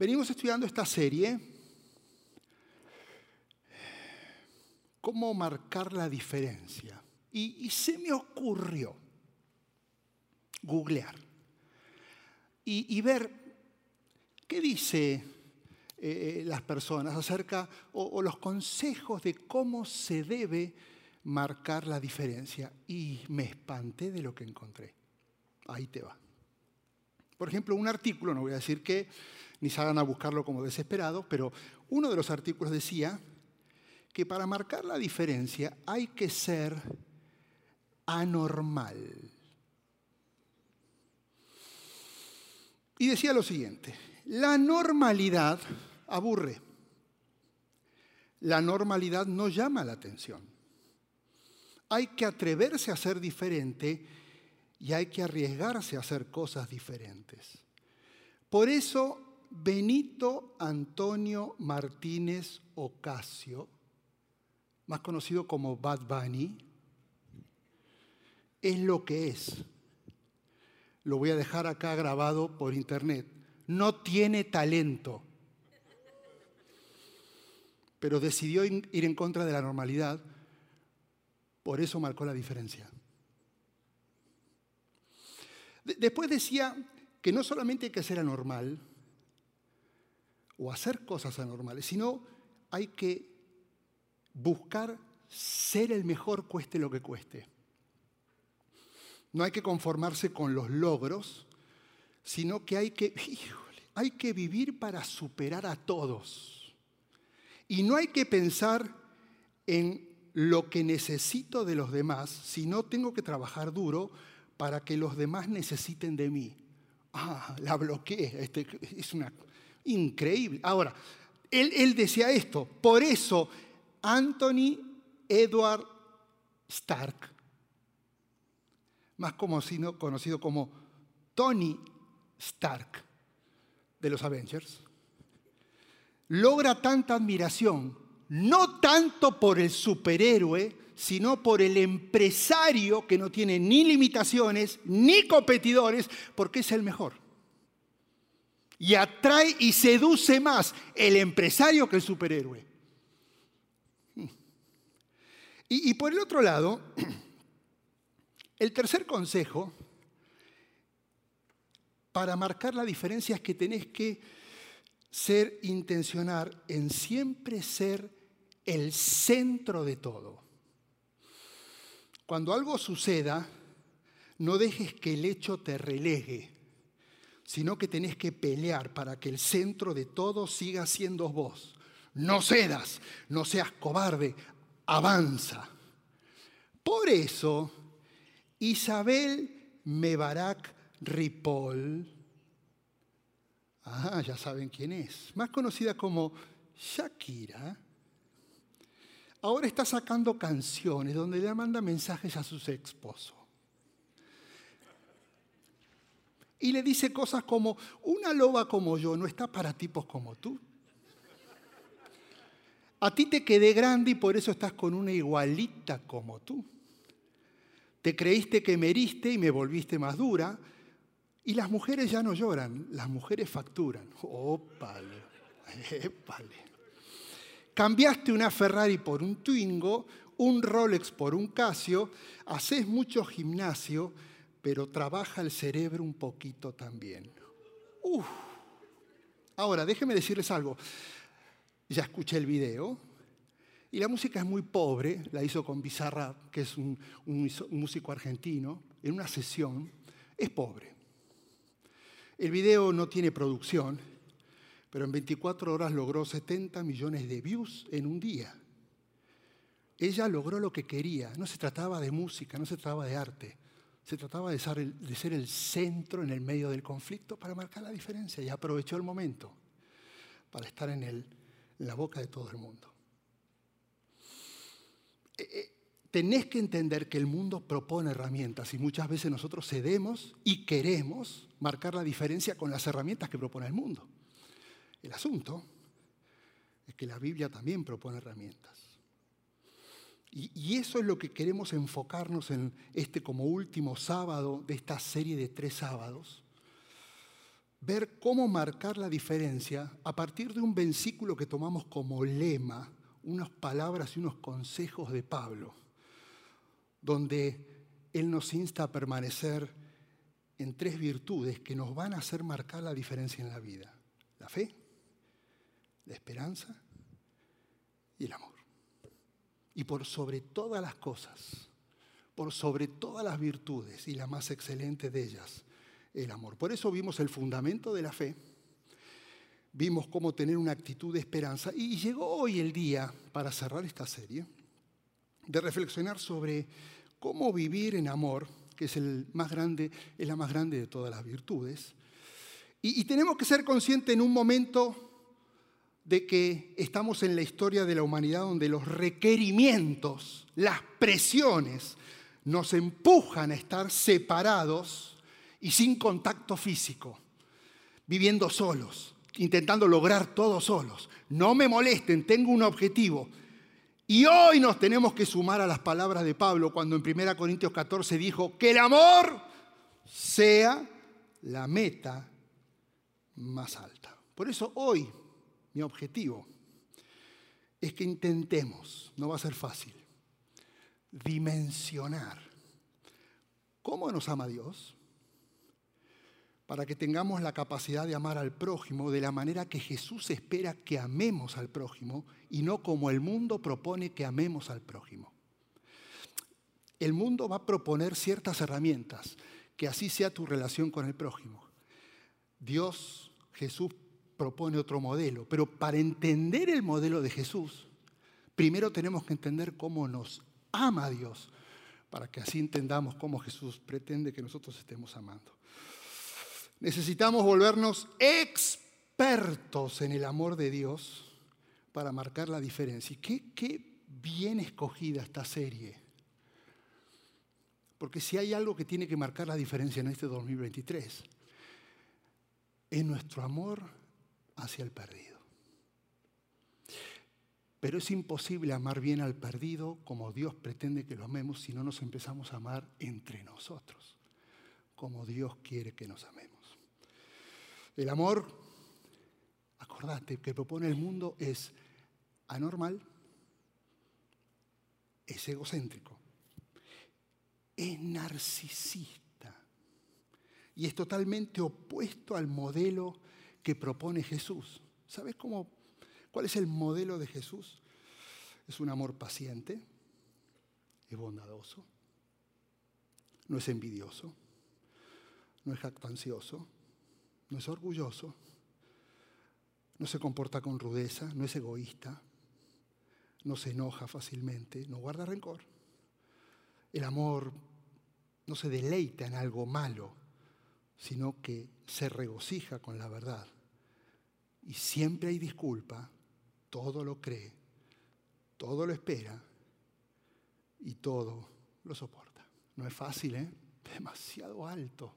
Venimos estudiando esta serie, cómo marcar la diferencia. Y, se me ocurrió googlear y, ver qué dice eh, las personas acerca o los consejos de cómo se debe marcar la diferencia. Y me espanté de lo que encontré. Ahí te va. Por ejemplo, un artículo, no voy a decir que ni salgan a buscarlo como desesperados, pero uno de los artículos decía que para marcar la diferencia hay que ser anormal. Y decía lo siguiente, la normalidad aburre, la normalidad no llama la atención. Hay que atreverse a ser diferente y hay que arriesgarse a hacer cosas diferentes. Por eso Benito Antonio Martínez Ocasio, más conocido como Bad Bunny, es lo que es. Lo voy a dejar acá grabado por internet. No tiene talento, pero decidió ir en contra de la normalidad, por eso marcó la diferencia. Después decía que no solamente hay que ser anormal o hacer cosas anormales, sino hay que buscar ser el mejor cueste lo que cueste. No hay que conformarse con los logros, sino que hay que, hay que vivir para superar a todos. Y no hay que pensar en lo que necesito de los demás, sino tengo que trabajar duro para que los demás necesiten de mí. Ah, la bloqueé. Este, es una increíble. Ahora, él, decía esto. Por eso, Anthony Edward Stark, más conocido como Tony Stark de los Avengers, logra tanta admiración, no tanto por el superhéroe, sino por el empresario que no tiene ni limitaciones ni competidores, porque es el mejor. Y atrae y seduce más el empresario que el superhéroe. Y, y por el otro lado, el tercer consejo para marcar la diferencia es que tenés que ser intencionar en siempre ser el centro de todo. Cuando algo suceda, no dejes que el hecho te relegue, sino que tenés que pelear para que el centro de todo siga siendo vos. No cedas, no seas cobarde, avanza. Por eso, Isabel Mebarak Ripoll, ah, ya saben quién es, más conocida como Shakira, ahora está sacando canciones donde le manda mensajes a su esposo. Y le dice cosas como, una loba como yo no está para tipos como tú. A ti te quedé grande y por eso estás con una igualita como tú. Te creíste que me heriste y me volviste más dura. Y las mujeres ya no lloran, las mujeres facturan. ¡Ópale! ¡Épale! Cambiaste una Ferrari por un Twingo, un Rolex por un Casio, haces mucho gimnasio, pero trabaja el cerebro un poquito también. Ahora, déjenme decirles algo. Ya escuché el video y la música es muy pobre, la hizo con Bizarra, que es un músico argentino, en una sesión. Es pobre. El video no tiene producción, pero en 24 horas logró 70 millones de views en un día. Ella logró lo que quería. No se trataba de música, no se trataba de arte. Se trataba de ser, el, centro en el medio del conflicto para marcar la diferencia y aprovechó el momento para estar en, el, la boca de todo el mundo. Eh, eh, tenés que entender que el mundo propone herramientas y muchas veces nosotros cedemos y queremos marcar la diferencia con las herramientas que propone el mundo. El asunto es que la Biblia también propone herramientas. Y, eso es lo que queremos enfocarnos en este como último sábado de esta serie de tres sábados. ver cómo marcar la diferencia a partir de un versículo que tomamos como lema, unas palabras y unos consejos de Pablo, donde él nos insta a permanecer en tres virtudes que nos van a hacer marcar la diferencia en la vida. La fe, la esperanza y el amor. Y por sobre todas las cosas, por sobre todas las virtudes y la más excelente de ellas, el amor. Por eso vimos el fundamento de la fe, vimos cómo tener una actitud de esperanza y llegó hoy el día, para cerrar esta serie, de reflexionar sobre cómo vivir en amor, que es, el más grande, es la más grande de todas las virtudes. Y, y tenemos que ser conscientes en un momento de que estamos en la historia de la humanidad donde los requerimientos, las presiones, nos empujan a estar separados y sin contacto físico, viviendo solos, intentando lograr todo solos. No me molesten, tengo un objetivo. Y hoy nos tenemos que sumar a las palabras de Pablo cuando en 1 Corintios 14 dijo que el amor sea la meta más alta. Por eso hoy mi objetivo es que intentemos, no va a ser fácil, dimensionar cómo nos ama Dios para que tengamos la capacidad de amar al prójimo de la manera que Jesús espera que amemos al prójimo y no como el mundo propone que amemos al prójimo. El mundo va a proponer ciertas herramientas, que así sea tu relación con el prójimo. Dios, Jesús propone otro modelo, pero para entender el modelo de Jesús, primero tenemos que entender cómo nos ama Dios, para que así entendamos cómo Jesús pretende que nosotros estemos amando. Necesitamos volvernos expertos en el amor de Dios para marcar la diferencia. Y qué, qué bien escogida esta serie. Porque si hay algo que tiene que marcar la diferencia en este 2023, es nuestro amor hacia el perdido. Pero es imposible amar bien al perdido como Dios pretende que lo amemos si no nos empezamos a amar entre nosotros, como Dios quiere que nos amemos. El amor, acordate, que propone el mundo es anormal, es egocéntrico, es narcisista y es totalmente opuesto al modelo que propone Jesús. ¿Sabes cómo? ¿Cuál es el modelo de Jesús? Es un amor paciente, es bondadoso, no es envidioso, no es jactancioso, no es orgulloso, no se comporta con rudeza, no es egoísta, no se enoja fácilmente, no guarda rencor. El amor no se deleita en algo malo, sino que se regocija con la verdad. Y siempre hay disculpa, todo lo cree, todo lo espera y todo lo soporta. No es fácil, ¿eh? Demasiado alto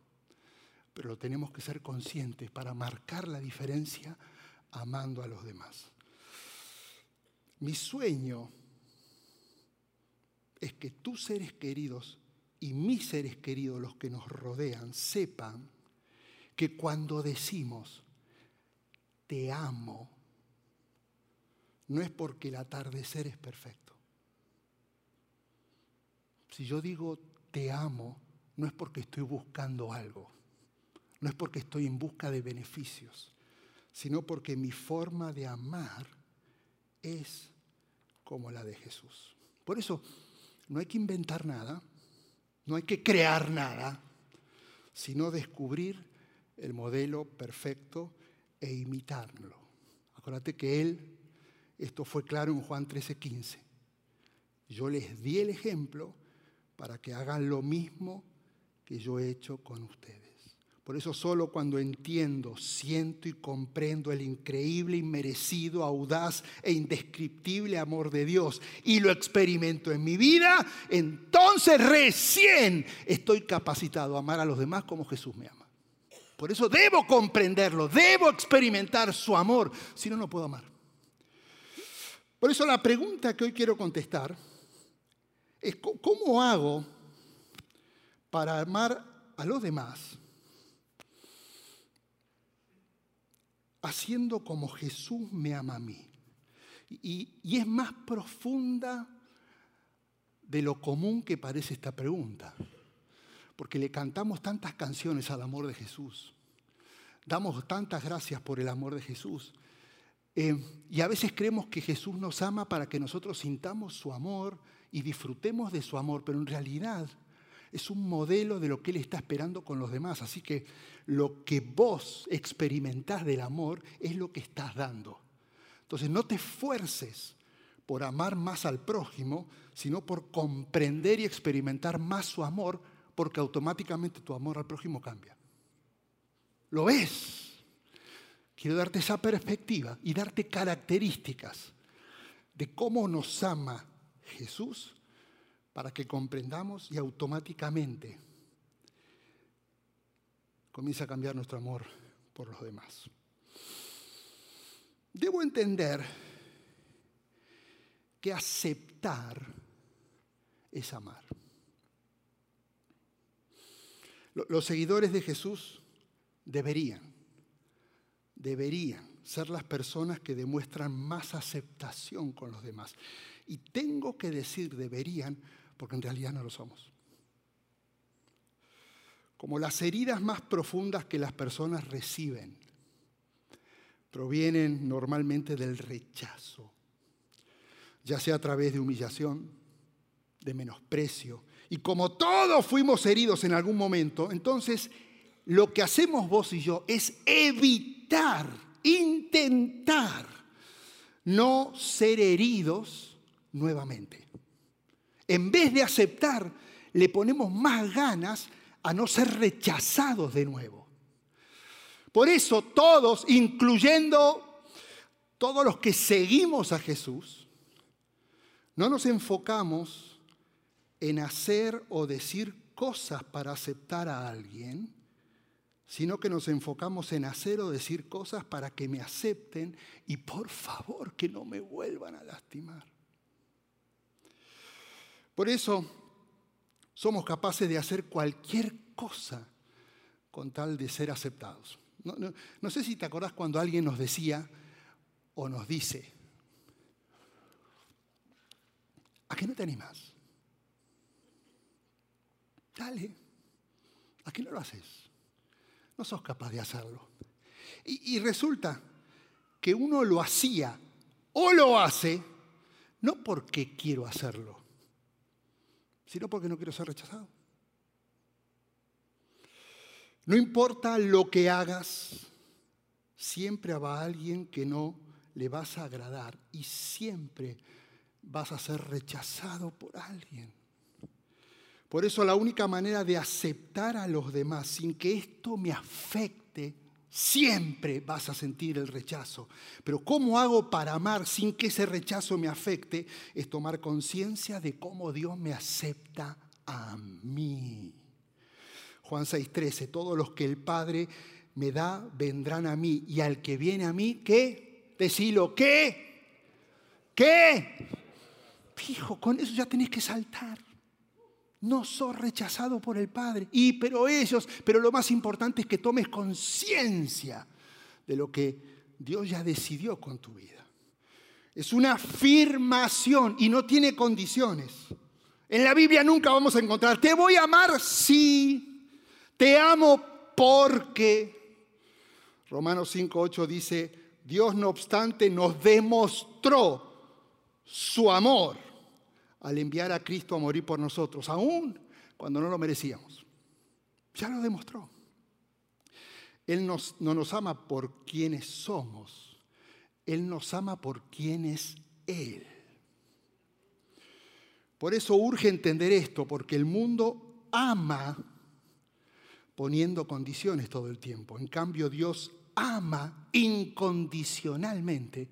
pero lo tenemos que ser conscientes para marcar la diferencia amando a los demás. Mi sueño es que tus seres queridos y mis seres queridos, los que nos rodean, sepan que cuando decimos te amo, no es porque el atardecer es perfecto. Si yo digo te amo, no es porque estoy buscando algo no es porque estoy en busca de beneficios, sino porque mi forma de amar es como la de Jesús. Por eso no hay que inventar nada, no hay que crear nada, sino descubrir el modelo perfecto e imitarlo. Acuérdate que Él, esto fue claro en Juan 13:15, yo les di el ejemplo para que hagan lo mismo que yo he hecho con ustedes. Por eso solo cuando entiendo, siento y comprendo el increíble, inmerecido, audaz e indescriptible amor de Dios y lo experimento en mi vida, entonces recién estoy capacitado a amar a los demás como Jesús me ama. Por eso debo comprenderlo, debo experimentar su amor, si no, no puedo amar. Por eso la pregunta que hoy quiero contestar es, ¿cómo hago para amar a los demás? haciendo como Jesús me ama a mí. Y, es más profunda de lo común que parece esta pregunta, porque le cantamos tantas canciones al amor de Jesús, damos tantas gracias por el amor de Jesús, eh, y a veces creemos que Jesús nos ama para que nosotros sintamos su amor y disfrutemos de su amor, pero en realidad es un modelo de lo que Él está esperando con los demás. Así que lo que vos experimentás del amor es lo que estás dando. Entonces no te esfuerces por amar más al prójimo, sino por comprender y experimentar más su amor, porque automáticamente tu amor al prójimo cambia. ¿Lo ves? Quiero darte esa perspectiva y darte características de cómo nos ama Jesús para que comprendamos y automáticamente comience a cambiar nuestro amor por los demás. Debo entender que aceptar es amar. Los seguidores de Jesús deberían deberían ser las personas que demuestran más aceptación con los demás. Y tengo que decir deberían porque en realidad no lo somos. Como las heridas más profundas que las personas reciben provienen normalmente del rechazo, ya sea a través de humillación, de menosprecio. Y como todos fuimos heridos en algún momento, entonces lo que hacemos vos y yo es evitar, intentar no ser heridos nuevamente. En vez de aceptar, le ponemos más ganas a no ser rechazados de nuevo. Por eso todos, incluyendo todos los que seguimos a Jesús, no nos enfocamos en hacer o decir cosas para aceptar a alguien, sino que nos enfocamos en hacer o decir cosas para que me acepten y por favor que no me vuelvan a lastimar. Por eso somos capaces de hacer cualquier cosa con tal de ser aceptados. No, sé si te acordás cuando alguien nos decía o nos dice, ¿a qué no te animas? Dale, ¿a qué no lo haces? No sos capaz de hacerlo. Y, resulta que uno lo hacía o lo hace no porque quiero hacerlo, sino porque no quiero ser rechazado. No importa lo que hagas, siempre habrá alguien que no le vas a agradar y siempre vas a ser rechazado por alguien. Por eso la única manera de aceptar a los demás sin que esto me afecte, siempre vas a sentir el rechazo. Pero ¿cómo hago para amar sin que ese rechazo me afecte? Es tomar conciencia de cómo Dios me acepta a mí. Juan 6:13, todos los que el Padre me da vendrán a mí y al que viene a mí, ¿qué? Decilo, ¿qué? ¿Qué? Fijo, con eso ya tenés que saltar no sos rechazado por el Padre. Y pero ellos, pero lo más importante es que tomes conciencia de lo que Dios ya decidió con tu vida. Es una afirmación y no tiene condiciones. En la Biblia nunca vamos a encontrar, te voy a amar si, te amo porque. Romanos 5.8 dice, Dios no obstante nos demostró su amor al enviar a Cristo a morir por nosotros, aún cuando no lo merecíamos. Ya lo demostró. Él no nos ama por quienes somos, Él nos ama por quien es Él. Por eso urge entender esto, porque el mundo ama poniendo condiciones todo el tiempo. En cambio, Dios ama incondicionalmente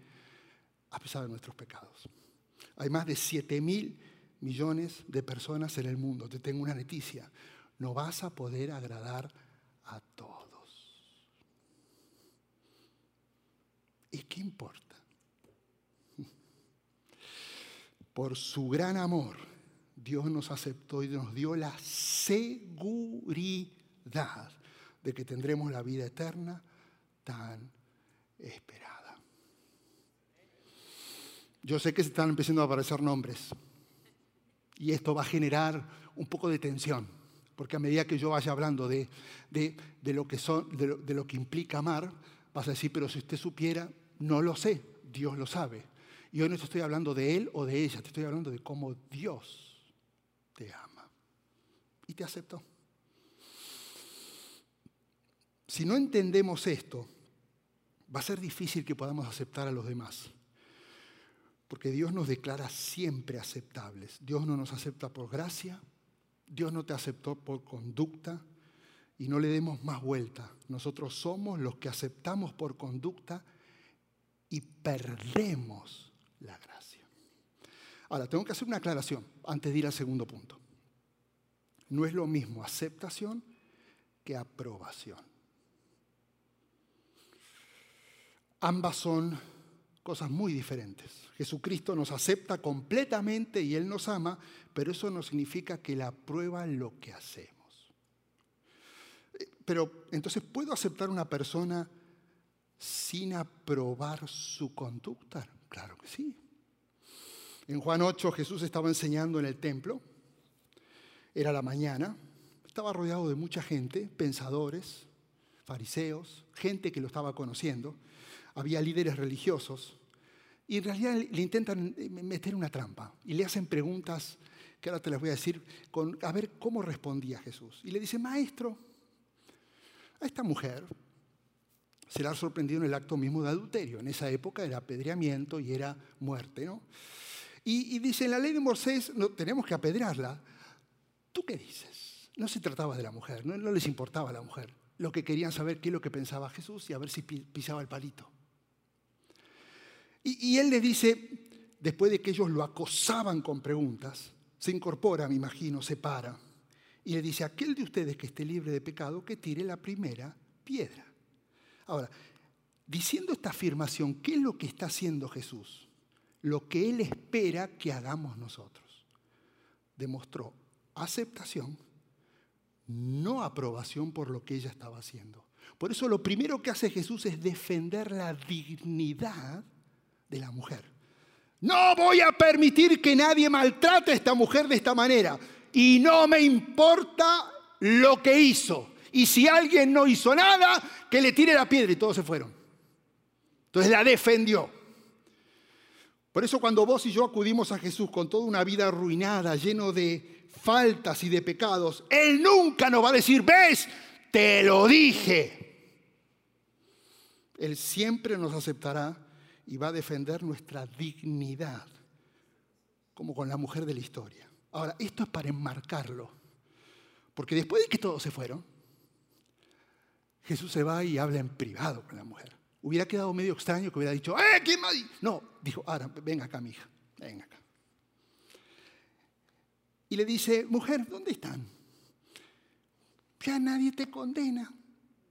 a pesar de nuestros pecados. Hay más de 7 mil millones de personas en el mundo. Te tengo una noticia. No vas a poder agradar a todos. ¿Y qué importa? Por su gran amor, Dios nos aceptó y nos dio la seguridad de que tendremos la vida eterna tan esperada. Yo sé que se están empezando a aparecer nombres y esto va a generar un poco de tensión, porque a medida que yo vaya hablando de, lo, que son, de, de lo que implica amar, vas a decir, pero si usted supiera, no lo sé, Dios lo sabe. Y hoy no te estoy hablando de él o de ella, te estoy hablando de cómo Dios te ama y te aceptó. Si no entendemos esto, va a ser difícil que podamos aceptar a los demás. Porque Dios nos declara siempre aceptables. Dios no nos acepta por gracia, Dios no te aceptó por conducta y no le demos más vuelta. Nosotros somos los que aceptamos por conducta y perdemos la gracia. Ahora, tengo que hacer una aclaración antes de ir al segundo punto. No es lo mismo aceptación que aprobación. Ambas son cosas muy diferentes. Jesucristo nos acepta completamente y Él nos ama, pero eso no significa que Él aprueba lo que hacemos. Eh, pero entonces, ¿puedo aceptar una persona sin aprobar su conducta? Claro que sí. En Juan 8 Jesús estaba enseñando en el templo, era la mañana, estaba rodeado de mucha gente, pensadores, fariseos, gente que lo estaba conociendo había líderes religiosos, y en realidad le intentan meter una trampa y le hacen preguntas que ahora te las voy a decir, con, a ver cómo respondía Jesús. Y le dice, maestro, a esta mujer se la ha sorprendido en el acto mismo de adulterio. En esa época era apedreamiento y era muerte, ¿no? Y, dice, en la ley de Moisés no, tenemos que apedrearla. ¿Tú qué dices? No se trataba de la mujer, no les importaba la mujer. Lo que querían saber qué es lo que pensaba Jesús y a ver si pisaba el palito. Y, él le dice, después de que ellos lo acosaban con preguntas, se incorpora, me imagino, se para y le dice, aquel de ustedes que esté libre de pecado, que tire la primera piedra. Ahora, diciendo esta afirmación, ¿qué es lo que está haciendo Jesús? Lo que Él espera que hagamos nosotros. Demostró aceptación, no aprobación por lo que ella estaba haciendo. Por eso lo primero que hace Jesús es defender la dignidad de la mujer. No voy a permitir que nadie maltrate a esta mujer de esta manera. Y no me importa lo que hizo. Y si alguien no hizo nada, que le tire la piedra y todos se fueron. Entonces la defendió. Por eso cuando vos y yo acudimos a Jesús con toda una vida arruinada, lleno de faltas y de pecados, Él nunca nos va a decir, ves, te lo dije. Él siempre nos aceptará y va a defender nuestra dignidad, como con la mujer de la historia. Ahora, esto es para enmarcarlo, porque después de que todos se fueron, Jesús se va y habla en privado con la mujer. Hubiera quedado medio extraño que hubiera dicho, ¡eh, quién más! No, dijo, ahora, venga acá, mi hija, venga acá. Y le dice, mujer, ¿dónde están? Ya nadie te condena.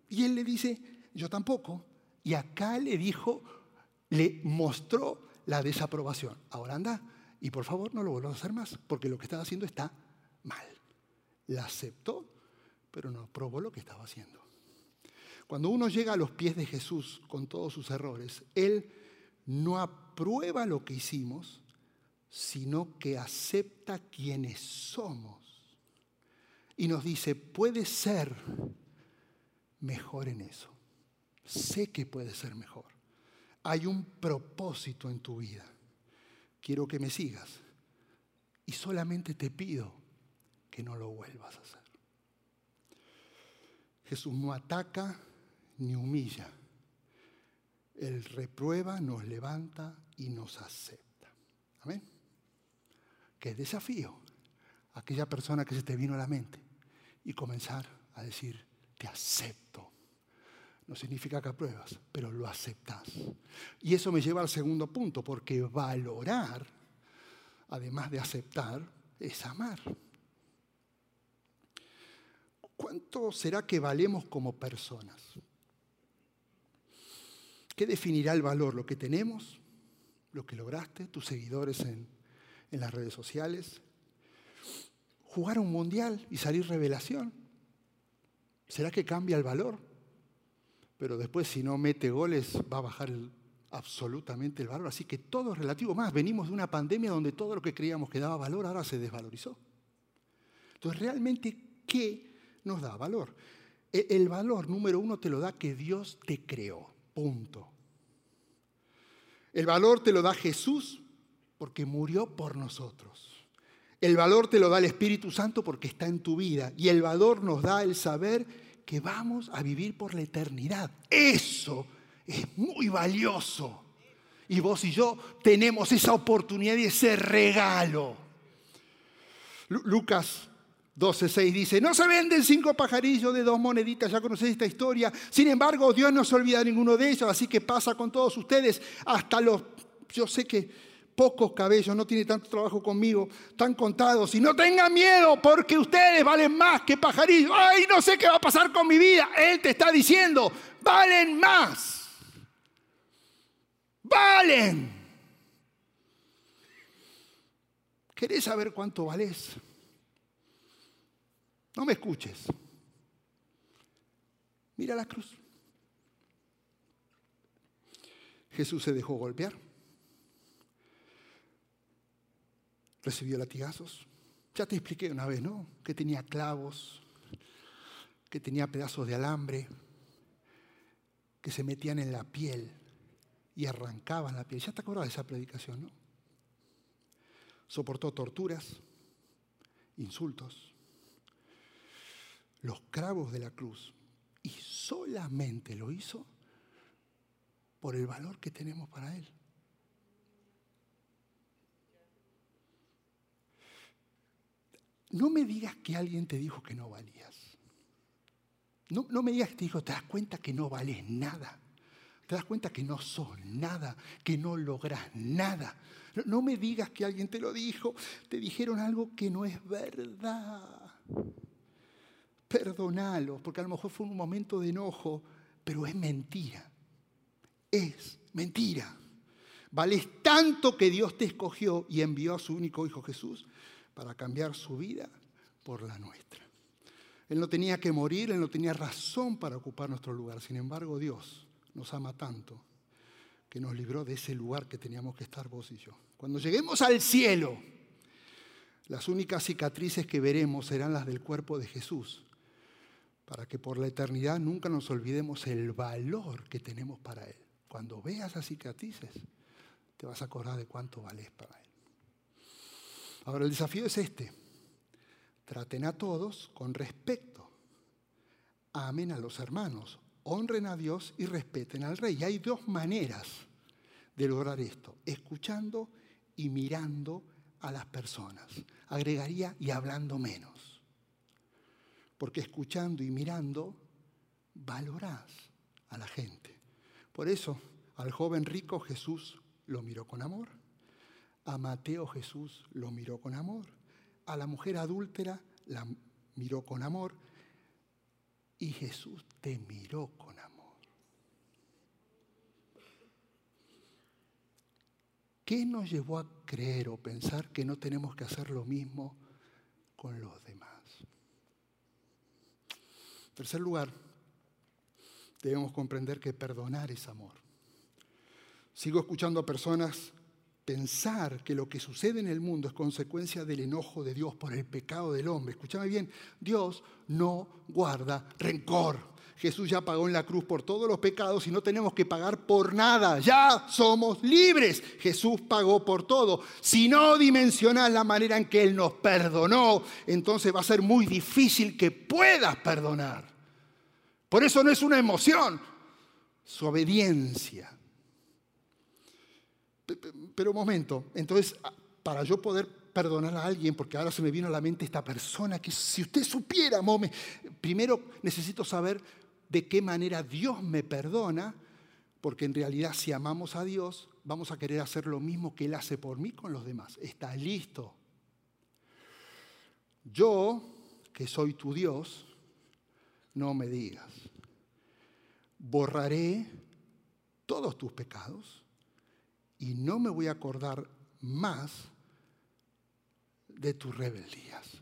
Y él le dice, yo tampoco. Y acá le dijo le mostró la desaprobación. Ahora anda y por favor no lo vuelvas a hacer más, porque lo que estaba haciendo está mal. La aceptó, pero no aprobó lo que estaba haciendo. Cuando uno llega a los pies de Jesús con todos sus errores, Él no aprueba lo que hicimos, sino que acepta quienes somos. Y nos dice, puede ser mejor en eso. Sé que puede ser mejor hay un propósito en tu vida. Quiero que me sigas. Y solamente te pido que no lo vuelvas a hacer. Jesús no ataca ni humilla. Él reprueba, nos levanta y nos acepta. Amén. Qué desafío aquella persona que se te vino a la mente y comenzar a decir, te acepto no significa que apruebas, pero lo aceptas. Y eso me lleva al segundo punto, porque valorar, además de aceptar, es amar. ¿Cuánto será que valemos como personas? ¿Qué definirá el valor? ¿Lo que tenemos? ¿Lo que lograste? ¿Tus seguidores en, en las redes sociales? ¿Jugar un mundial y salir revelación? ¿Será que cambia el valor? Pero después si no mete goles va a bajar absolutamente el valor. Así que todo es relativo. Más, venimos de una pandemia donde todo lo que creíamos que daba valor ahora se desvalorizó. Entonces, realmente, ¿qué nos da valor? E, el valor número uno te lo da que Dios te creó. Punto. El valor te lo da Jesús porque murió por nosotros. El valor te lo da el Espíritu Santo porque está en tu vida. Y el valor nos da el saber que vamos a vivir por la eternidad. Eso es muy valioso. Y vos y yo tenemos esa oportunidad y ese regalo. Lucas 12.6 dice, no se venden cinco pajarillos de dos moneditas, ya conocéis esta historia. Sin embargo, Dios no se olvida ninguno de ellos, así que pasa con todos ustedes, hasta los, yo sé que pocos cabellos, no tiene tanto trabajo conmigo, están contados. Y no tengan miedo porque ustedes valen más que pajarillos. Ay, no sé qué va a pasar con mi vida. Él te está diciendo, valen más. Valen. ¿Querés saber cuánto vales? No me escuches. Mira la cruz. Jesús se dejó golpear. Recibió latigazos. Ya te expliqué una vez, ¿no? Que tenía clavos, que tenía pedazos de alambre, que se metían en la piel y arrancaban la piel. Ya te acordás de esa predicación, ¿no? Soportó torturas, insultos, los clavos de la cruz y solamente lo hizo por el valor que tenemos para Él. No me digas que alguien te dijo que no valías. No, no, me digas que te dijo, te das cuenta que no vales nada. Te das cuenta que no sos nada, que no logras nada. No, me digas que alguien te lo dijo, te dijeron algo que no es verdad. Perdonalo, porque a lo mejor fue un momento de enojo, pero es mentira. Es mentira. Vales tanto que Dios te escogió y envió a su único Hijo Jesús para cambiar su vida por la nuestra. Él no tenía que morir, él no tenía razón para ocupar nuestro lugar. Sin embargo, Dios nos ama tanto que nos libró de ese lugar que teníamos que estar vos y yo. Cuando lleguemos al cielo, las únicas cicatrices que veremos serán las del cuerpo de Jesús, para que por la eternidad nunca nos olvidemos el valor que tenemos para Él. Cuando veas esas cicatrices, te vas a acordar de cuánto vales para Él. Ahora el desafío es este. Traten a todos con respeto. Amen a los hermanos. Honren a Dios y respeten al rey. Y hay dos maneras de lograr esto. Escuchando y mirando a las personas. Agregaría y hablando menos. Porque escuchando y mirando valorás a la gente. Por eso al joven rico Jesús lo miró con amor a Mateo Jesús lo miró con amor. A la mujer adúltera la miró con amor. Y Jesús te miró con amor. ¿Qué nos llevó a creer o pensar que no tenemos que hacer lo mismo con los demás? En tercer lugar, debemos comprender que perdonar es amor. Sigo escuchando a personas pensar que lo que sucede en el mundo es consecuencia del enojo de Dios por el pecado del hombre. Escúchame bien, Dios no guarda rencor. Jesús ya pagó en la cruz por todos los pecados y no tenemos que pagar por nada. Ya somos libres. Jesús pagó por todo. Si no dimensionas la manera en que Él nos perdonó, entonces va a ser muy difícil que puedas perdonar. Por eso no es una emoción, su obediencia. Pero un momento, entonces, para yo poder perdonar a alguien, porque ahora se me vino a la mente esta persona, que si usted supiera, mome, primero necesito saber de qué manera Dios me perdona, porque en realidad si amamos a Dios, vamos a querer hacer lo mismo que Él hace por mí con los demás. Está listo? Yo, que soy tu Dios, no me digas, borraré todos tus pecados y no me voy a acordar más de tus rebeldías.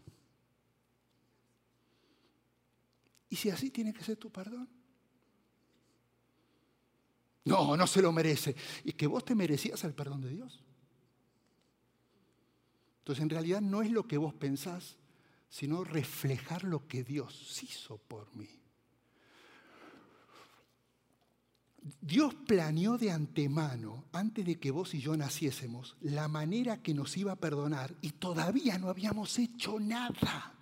¿Y si así tiene que ser tu perdón? No, no se lo merece. Y que vos te merecías el perdón de Dios. Entonces en realidad no es lo que vos pensás, sino reflejar lo que Dios hizo por mí. Dios planeó de antemano, antes de que vos y yo naciésemos, la manera que nos iba a perdonar y todavía no habíamos hecho nada.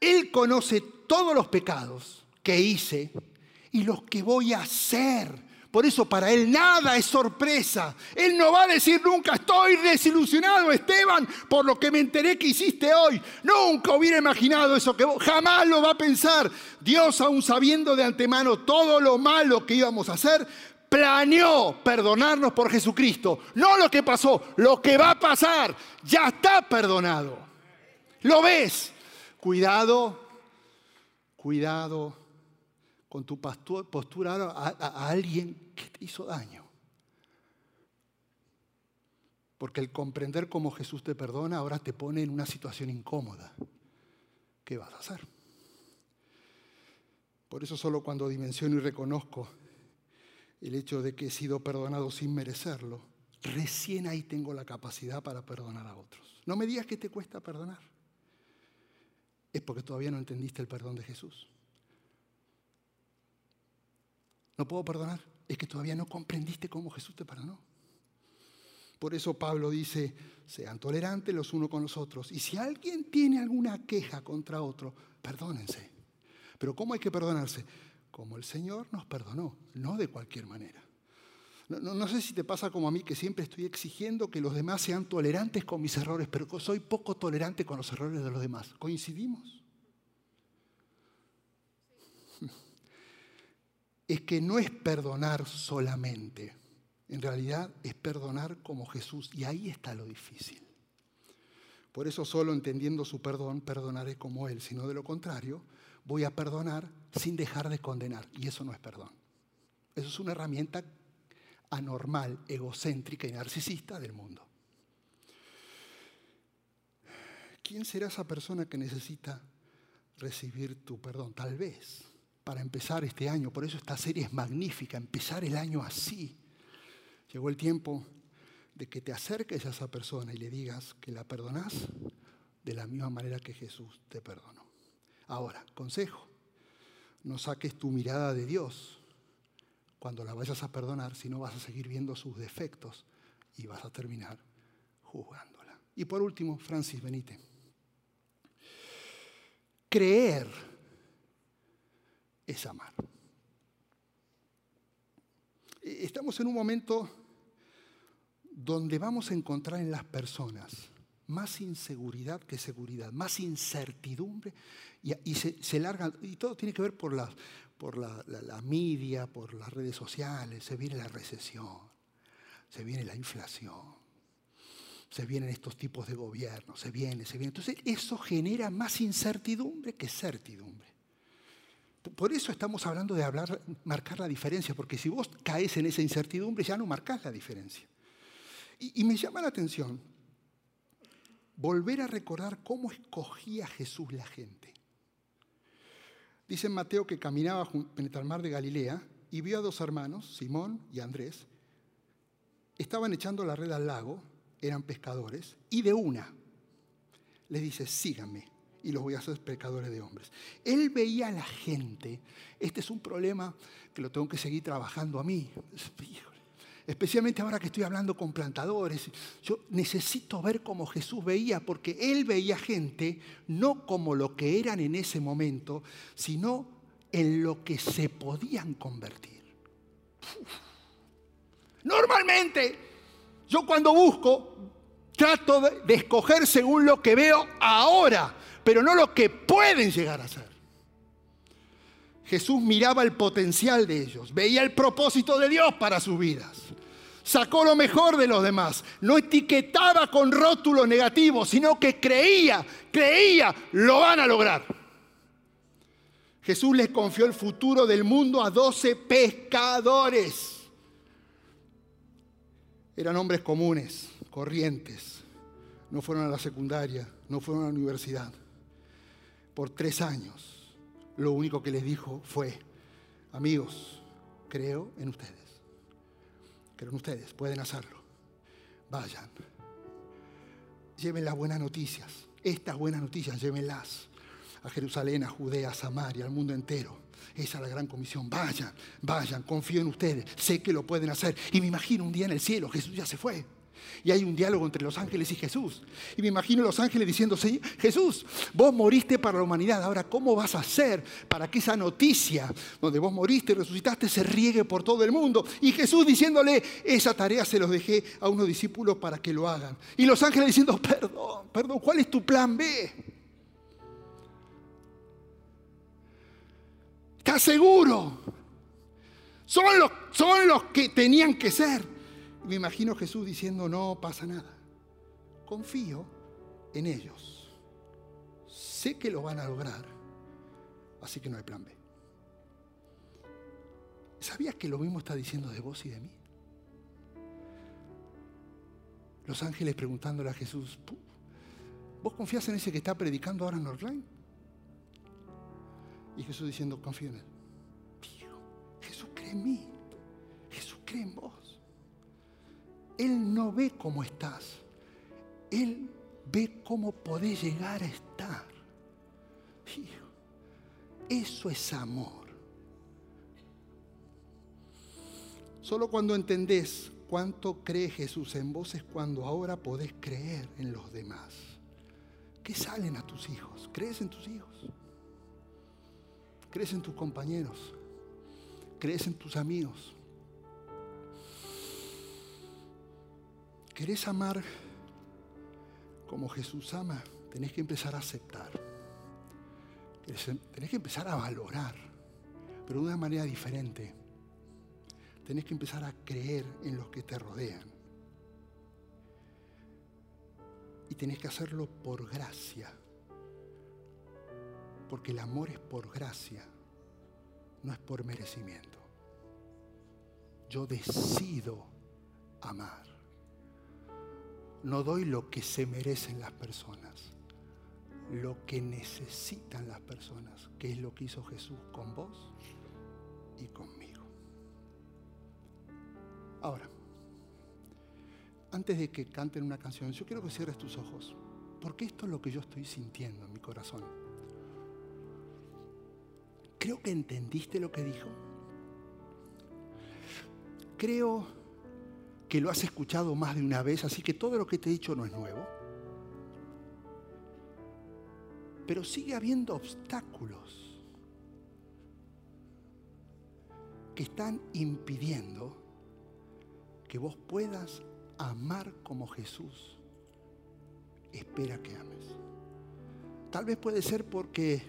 Él conoce todos los pecados que hice y los que voy a hacer. Por eso para Él nada es sorpresa. Él no va a decir nunca, estoy desilusionado, Esteban, por lo que me enteré que hiciste hoy. Nunca hubiera imaginado eso, que jamás lo va a pensar. Dios, aún sabiendo de antemano todo lo malo que íbamos a hacer, planeó perdonarnos por Jesucristo. No lo que pasó, lo que va a pasar. Ya está perdonado. ¿Lo ves? Cuidado, cuidado con tu postura a, alguien que te hizo daño. Porque el comprender cómo Jesús te perdona ahora te pone en una situación incómoda. ¿Qué vas a hacer? Por eso solo cuando dimensiono y reconozco el hecho de que he sido perdonado sin merecerlo, recién ahí tengo la capacidad para perdonar a otros. No me digas que te cuesta perdonar. Es porque todavía no entendiste el perdón de Jesús. No puedo perdonar. Es que todavía no comprendiste cómo Jesús te perdonó. Por eso Pablo dice, sean tolerantes los unos con los otros. Y si alguien tiene alguna queja contra otro, perdónense. Pero ¿cómo hay que perdonarse? Como el Señor nos perdonó, no de cualquier manera. No, sé si te pasa como a mí, que siempre estoy exigiendo que los demás sean tolerantes con mis errores, pero soy poco tolerante con los errores de los demás. ¿Coincidimos? Es que no es perdonar solamente, en realidad es perdonar como Jesús, y ahí está lo difícil. Por eso solo entendiendo su perdón, perdonaré como Él, sino de lo contrario, voy a perdonar sin dejar de condenar, y eso no es perdón. Eso es una herramienta anormal, egocéntrica y narcisista del mundo. ¿Quién será esa persona que necesita recibir tu perdón? Tal vez para empezar este año. Por eso esta serie es magnífica, empezar el año así. Llegó el tiempo de que te acerques a esa persona y le digas que la perdonás de la misma manera que Jesús te perdonó. Ahora, consejo, no saques tu mirada de Dios cuando la vayas a perdonar, si no vas a seguir viendo sus defectos y vas a terminar juzgándola. Y por último, Francis Benítez. Creer es amar. E, estamos en un momento donde vamos a encontrar en las personas más inseguridad que seguridad, más incertidumbre, y, se, larga, y todo tiene que ver por, la, por la, la, media, por las redes sociales, se viene la recesión, se viene la inflación, se vienen estos tipos de gobierno, se viene, se viene. Entonces eso genera más incertidumbre que certidumbre. Por eso estamos hablando de hablar, marcar la diferencia, porque si vos caes en esa incertidumbre ya no marcás la diferencia. Y, me llama la atención volver a recordar cómo escogía Jesús la gente. Dice Mateo que caminaba en el mar de Galilea y vio a dos hermanos, Simón y Andrés. Estaban echando la red al lago, eran pescadores, y de una les dice, síganme y los voy a hacer pecadores de hombres. Él veía a la gente. Este es un problema que lo tengo que seguir trabajando a mí. Especialmente ahora que estoy hablando con plantadores. Yo necesito ver cómo Jesús veía, porque Él veía gente no como lo que eran en ese momento, sino en lo que se podían convertir. Normalmente, yo cuando busco, trato de escoger según lo que veo ahora pero no lo que pueden llegar a ser. Jesús miraba el potencial de ellos, veía el propósito de Dios para sus vidas. Sacó lo mejor de los demás, no etiquetaba con rótulos negativos, sino que creía, creía, lo van a lograr. Jesús les confió el futuro del mundo a doce pescadores. Eran hombres comunes, corrientes. No fueron a la secundaria, no fueron a la universidad por tres años, lo único que les dijo fue, amigos, creo en ustedes. Creo en ustedes, pueden hacerlo. Vayan. Lleven las buenas noticias. Estas buenas noticias, llévenlas a Jerusalén, a Judea, a Samaria, al mundo entero. Esa es la gran comisión. Vayan, vayan, confío en ustedes. Sé que lo pueden hacer. Y me imagino un día en el cielo, Jesús ya se fue. Y hay un diálogo entre los ángeles y Jesús. Y me imagino los ángeles diciendo, Jesús, vos moriste para la humanidad. Ahora, ¿cómo vas a hacer para que esa noticia donde vos moriste y resucitaste se riegue por todo el mundo? Y Jesús diciéndole, esa tarea se los dejé a unos discípulos para que lo hagan. Y los ángeles diciendo, perdón, perdón, ¿cuál es tu plan B? ¿Estás seguro? Son los, son los que tenían que ser. Me imagino Jesús diciendo, no pasa nada. Confío en ellos. Sé que lo van a lograr. Así que no hay plan B. ¿Sabías que lo mismo está diciendo de vos y de mí? Los ángeles preguntándole a Jesús, ¿vos confías en ese que está predicando ahora en Northline? Y Jesús diciendo, confío en él. Jesús cree en mí. Jesús cree en vos. Él no ve cómo estás. Él ve cómo podés llegar a estar. Eso es amor. Solo cuando entendés cuánto cree Jesús en vos es cuando ahora podés creer en los demás. ¿Qué salen a tus hijos? ¿Crees en tus hijos? ¿Crees en tus compañeros? ¿Crees en tus amigos? ¿Querés amar como Jesús ama? Tenés que empezar a aceptar. Tenés que empezar a valorar, pero de una manera diferente. Tenés que empezar a creer en los que te rodean. Y tenés que hacerlo por gracia. Porque el amor es por gracia, no es por merecimiento. Yo decido amar. No doy lo que se merecen las personas, lo que necesitan las personas, que es lo que hizo Jesús con vos y conmigo. Ahora, antes de que canten una canción, yo quiero que cierres tus ojos, porque esto es lo que yo estoy sintiendo en mi corazón. Creo que entendiste lo que dijo. Creo que lo has escuchado más de una vez, así que todo lo que te he dicho no es nuevo. Pero sigue habiendo obstáculos que están impidiendo que vos puedas amar como Jesús espera que ames. Tal vez puede ser porque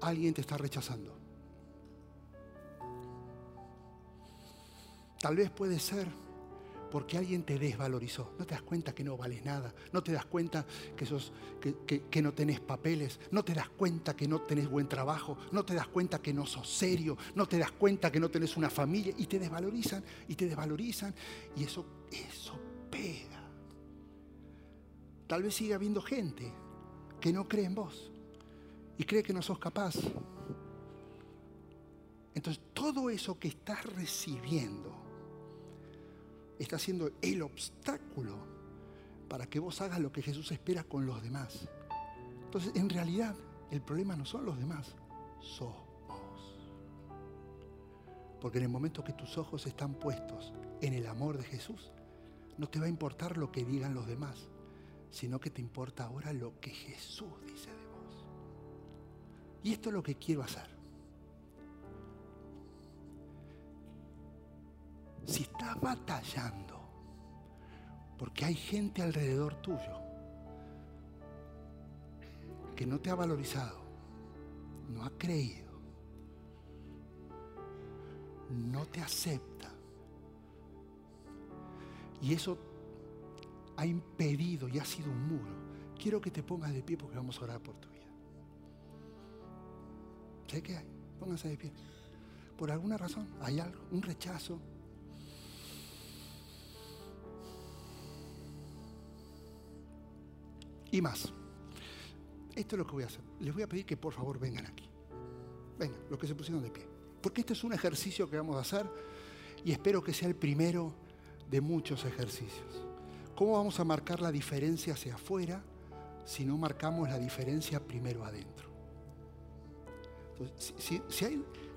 alguien te está rechazando. Tal vez puede ser porque alguien te desvalorizó. No te das cuenta que no vales nada. No te das cuenta que, no tenés papeles. No te das cuenta que no tenés buen trabajo. No te das cuenta que no sos serio. No te das cuenta que no tenés una familia. Y te desvalorizan y te desvalorizan. Y eso, eso pega. Tal vez siga habiendo gente que no cree en vos. Y cree que no sos capaz. Entonces todo eso que estás recibiendo está siendo el obstáculo para que vos hagas lo que Jesús espera con los demás. Entonces, en realidad, el problema no son los demás, sos vos. Porque en el momento que tus ojos están puestos en el amor de Jesús, no te va a importar lo que digan los demás, sino que te importa ahora lo que Jesús dice de vos. Y esto es lo que quiero hacer. Si estás batallando, porque hay gente alrededor tuyo que no te ha valorizado, no ha creído, no te acepta, y eso ha impedido y ha sido un muro, quiero que te pongas de pie porque vamos a orar por tu vida. ¿Sé qué hay? Pónganse de pie. Por alguna razón, hay algo, un rechazo, Y más. Esto es lo que voy a hacer. Les voy a pedir que por favor vengan aquí. Vengan, los que se pusieron de pie. Porque este es un ejercicio que vamos a hacer y espero que sea el primero de muchos ejercicios. ¿Cómo vamos a marcar la diferencia hacia afuera si no marcamos la diferencia primero adentro? si,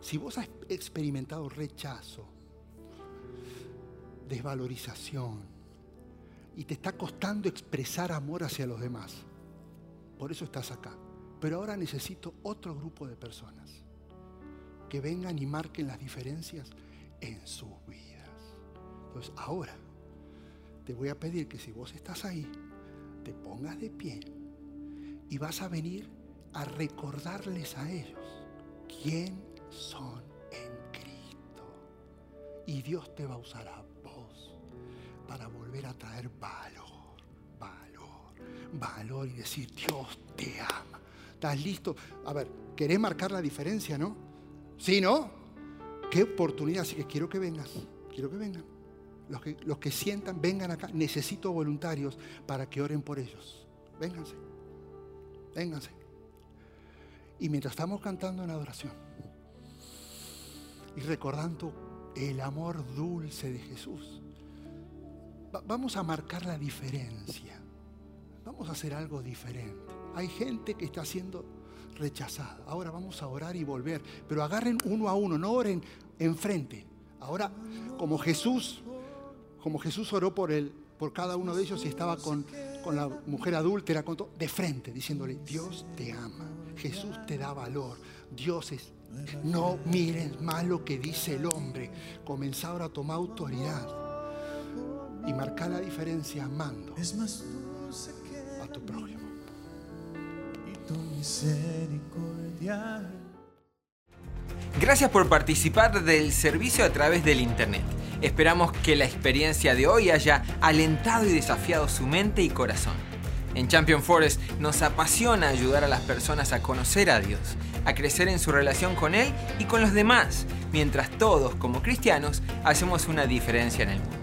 si vos has experimentado rechazo, desvalorización y te está costando expresar amor hacia los demás, por eso estás acá. Pero ahora necesito otro grupo de personas que vengan y marquen las diferencias en sus vidas. Entonces, ahora te voy a pedir que si vos estás ahí, te pongas de pie y vas a venir a recordarles a ellos quién son en Cristo. Y Dios te va a usar a vos para volver a traer valor, valor, valor y decir, Dios te ama. ¿Estás listo? A ver, ¿querés marcar la diferencia, no? ¿Sí, no? Qué oportunidad, así que quiero que vengas, quiero que vengan. Los que, los que sientan, vengan acá. Necesito voluntarios para que oren por ellos. Vénganse, vénganse. Y mientras estamos cantando en adoración y recordando el amor dulce de Jesús, vamos a marcar la diferencia. Vamos a hacer algo diferente. Hay gente que está siendo rechazada. Ahora vamos a orar y volver. Pero agarren uno a uno, no oren enfrente. Ahora, como Jesús, como Jesús oró por, él, por cada uno de ellos y estaba con, con la mujer adúltera, con de frente, diciéndole, Dios te ama, Jesús te da valor, Dios es... No miren más lo que dice el hombre. Comenzá ahora a tomar autoridad y marcar la diferencia amando a tu prójimo. Gracias por participar del servicio a través del Internet. Esperamos que la experiencia de hoy haya alentado y desafiado su mente y corazón. En Champion Forest nos apasiona ayudar a las personas a conocer a Dios, a crecer en su relación con Él y con los demás, mientras todos como cristianos hacemos una diferencia en el mundo.